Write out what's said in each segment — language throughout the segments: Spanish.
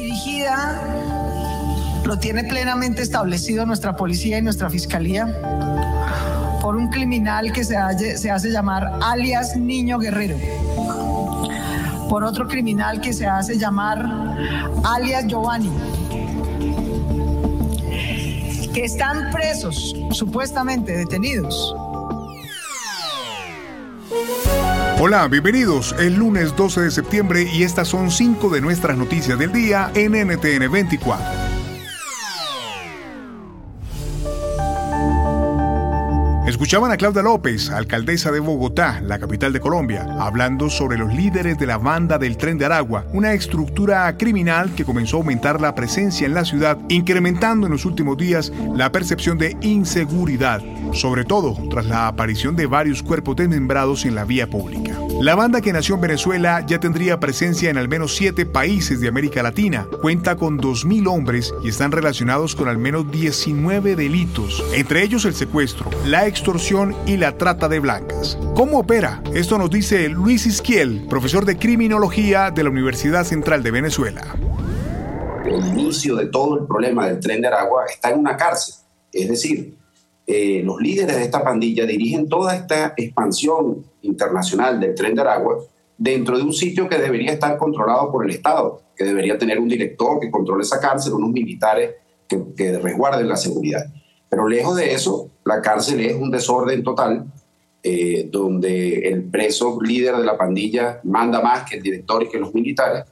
dirigida, lo tiene plenamente establecido nuestra policía y nuestra fiscalía, por un criminal que se, se hace llamar alias Niño Guerrero, por otro criminal que se hace llamar alias Giovanni que están presos, supuestamente detenidos. Hola, bienvenidos. El lunes 12 de septiembre y estas son cinco de nuestras noticias del día en NTN 24. Escuchaban a Claudia López, alcaldesa de Bogotá, la capital de Colombia, hablando sobre los líderes de la banda del tren de Aragua, una estructura criminal que comenzó a aumentar la presencia en la ciudad, incrementando en los últimos días la percepción de inseguridad, sobre todo tras la aparición de varios cuerpos desmembrados en la vía pública. La banda que nació en Venezuela ya tendría presencia en al menos siete países de América Latina, cuenta con 2.000 hombres y están relacionados con al menos 19 delitos, entre ellos el secuestro, la extorsión y la trata de blancas. ¿Cómo opera? Esto nos dice Luis Isquiel, profesor de criminología de la Universidad Central de Venezuela. El inicio de todo el problema del tren de Aragua está en una cárcel, es decir, eh, los líderes de esta pandilla dirigen toda esta expansión internacional del tren de Aragua dentro de un sitio que debería estar controlado por el Estado, que debería tener un director que controle esa cárcel, unos militares que, resguarden la seguridad. Pero lejos de eso, la cárcel es un desorden total, eh, donde el preso líder de la pandilla manda más que el director y que los militares.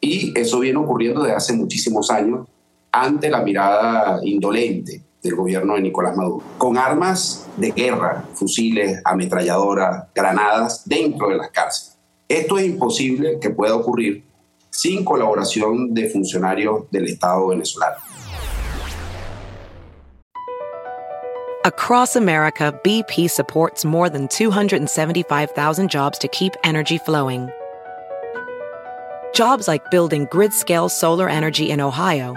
Y eso viene ocurriendo desde hace muchísimos años ante la mirada indolente del gobierno de Nicolás Maduro, con armas de guerra, fusiles, ametralladoras, granadas dentro de las cárceles. Esto es imposible que pueda ocurrir sin colaboración de funcionarios del Estado venezolano. Across America, BP supports more than 275,000 jobs to keep energy flowing. Jobs like building grid-scale solar energy in Ohio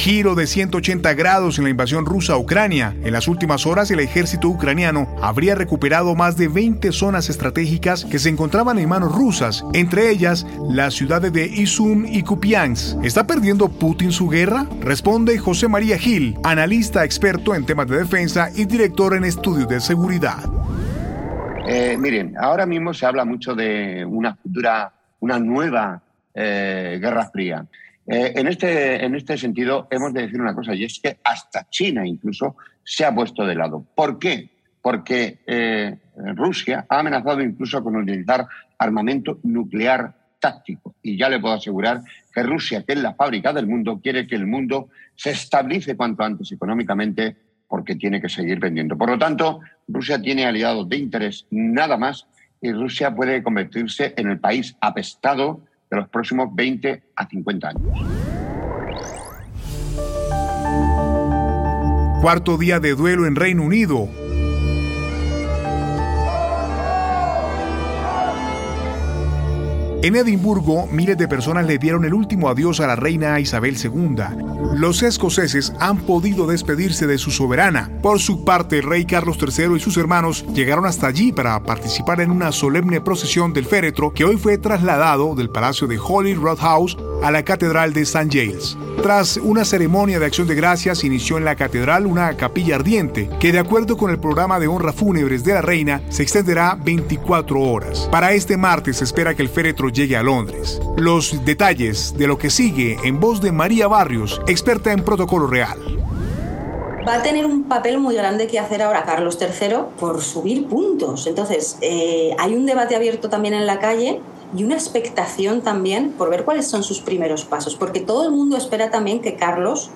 Giro de 180 grados en la invasión rusa a Ucrania. En las últimas horas, el ejército ucraniano habría recuperado más de 20 zonas estratégicas que se encontraban en manos rusas, entre ellas las ciudades de Izum y Kupiansk. ¿Está perdiendo Putin su guerra? Responde José María Gil, analista experto en temas de defensa y director en estudios de seguridad. Eh, miren, ahora mismo se habla mucho de una futura, una nueva eh, guerra fría. Eh, en, este, en este sentido, hemos de decir una cosa, y es que hasta China incluso se ha puesto de lado. ¿Por qué? Porque eh, Rusia ha amenazado incluso con utilizar armamento nuclear táctico. Y ya le puedo asegurar que Rusia, que es la fábrica del mundo, quiere que el mundo se estabilice cuanto antes económicamente porque tiene que seguir vendiendo. Por lo tanto, Rusia tiene aliados de interés nada más y Rusia puede convertirse en el país apestado de los próximos 20 a 50 años. Cuarto día de duelo en Reino Unido. En Edimburgo, miles de personas le dieron el último adiós a la reina Isabel II. Los escoceses han podido despedirse de su soberana. Por su parte, el rey Carlos III y sus hermanos llegaron hasta allí para participar en una solemne procesión del féretro que hoy fue trasladado del palacio de Holy House a la Catedral de St. Giles. Tras una ceremonia de acción de gracias, inició en la catedral una capilla ardiente que, de acuerdo con el programa de honra fúnebres de la reina, se extenderá 24 horas. Para este martes se espera que el féretro llegue a Londres. Los detalles de lo que sigue en voz de María Barrios, experta en protocolo real. Va a tener un papel muy grande que hacer ahora Carlos III por subir puntos. Entonces, eh, hay un debate abierto también en la calle y una expectación también por ver cuáles son sus primeros pasos, porque todo el mundo espera también que Carlos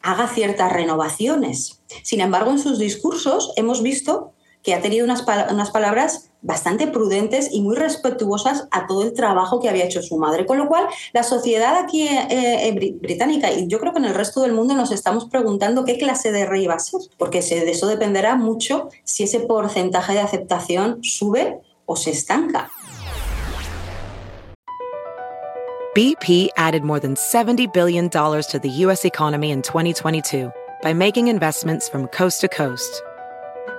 haga ciertas renovaciones. Sin embargo, en sus discursos hemos visto que ha tenido unas, unas palabras bastante prudentes y muy respetuosas a todo el trabajo que había hecho su madre. Con lo cual, la sociedad aquí eh, eh, británica y yo creo que en el resto del mundo nos estamos preguntando qué clase de rey va a ser, porque de eso dependerá mucho si ese porcentaje de aceptación sube o se estanca. BP added more than $70 billion to the U.S. economy in 2022 by making investments from coast to coast.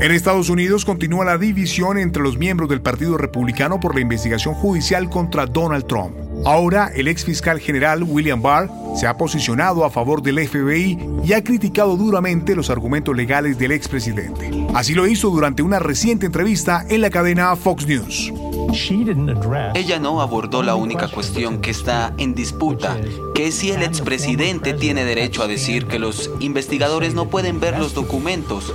En Estados Unidos continúa la división entre los miembros del Partido Republicano por la investigación judicial contra Donald Trump. Ahora, el ex fiscal general William Barr se ha posicionado a favor del FBI y ha criticado duramente los argumentos legales del expresidente. Así lo hizo durante una reciente entrevista en la cadena Fox News. Ella no abordó la única cuestión que está en disputa, que es si el expresidente tiene derecho a decir que los investigadores no pueden ver los documentos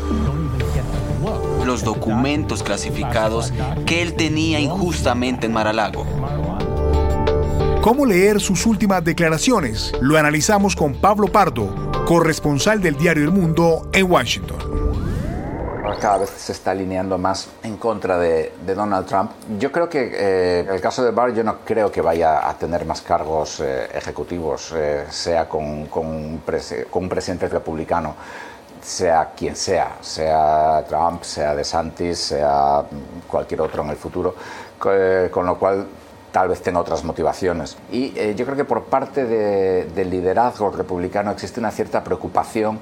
los documentos clasificados que él tenía injustamente en Maralago. ¿Cómo leer sus últimas declaraciones? Lo analizamos con Pablo Pardo, corresponsal del diario El Mundo en Washington cada vez se está alineando más en contra de, Donald Trump. Yo creo que eh, el caso de Barr, yo no creo que vaya a tener más cargos eh, ejecutivos, eh, sea con, con, un con, un presidente republicano sea quien sea, sea Trump, sea DeSantis, sea cualquier otro en el futuro, eh, con lo cual tal vez tenga otras motivaciones. Y eh, yo creo que por parte del liderazgo republicano existe una cierta preocupación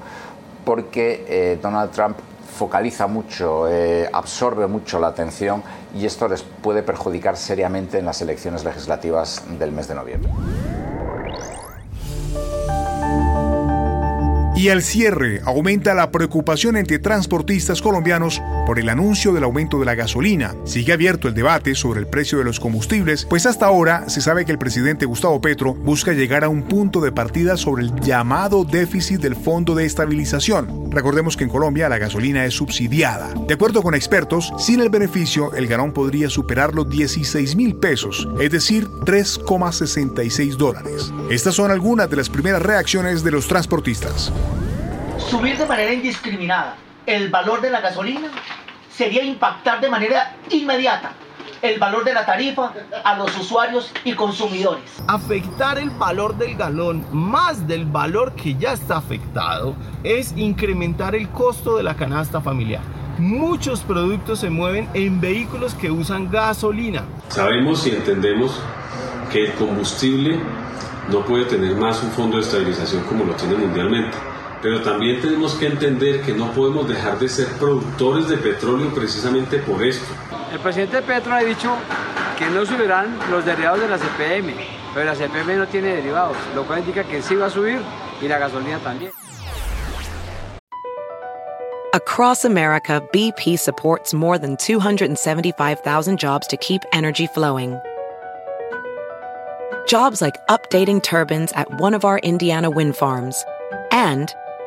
porque eh, Donald Trump focaliza mucho, absorbe mucho la atención y esto les puede perjudicar seriamente en las elecciones legislativas del mes de noviembre. Y al cierre aumenta la preocupación entre transportistas colombianos por el anuncio del aumento de la gasolina. Sigue abierto el debate sobre el precio de los combustibles, pues hasta ahora se sabe que el presidente Gustavo Petro busca llegar a un punto de partida sobre el llamado déficit del Fondo de Estabilización. Recordemos que en Colombia la gasolina es subsidiada. De acuerdo con expertos, sin el beneficio el galón podría superar los 16 mil pesos, es decir, 3,66 dólares. Estas son algunas de las primeras reacciones de los transportistas. Subir de manera indiscriminada el valor de la gasolina sería impactar de manera inmediata el valor de la tarifa a los usuarios y consumidores. Afectar el valor del galón más del valor que ya está afectado es incrementar el costo de la canasta familiar. Muchos productos se mueven en vehículos que usan gasolina. Sabemos y entendemos que el combustible no puede tener más un fondo de estabilización como lo tiene mundialmente pero también tenemos que entender que no podemos dejar de ser productores de petróleo precisamente por esto. El presidente Petro ha dicho que no subirán los derivados de la CPM, pero la CPM no tiene derivados, lo cual indica que sí va a subir y la gasolina también. Across America, BP supports more than 275,000 jobs to keep energy flowing. Jobs like updating turbines at one of our Indiana wind farms and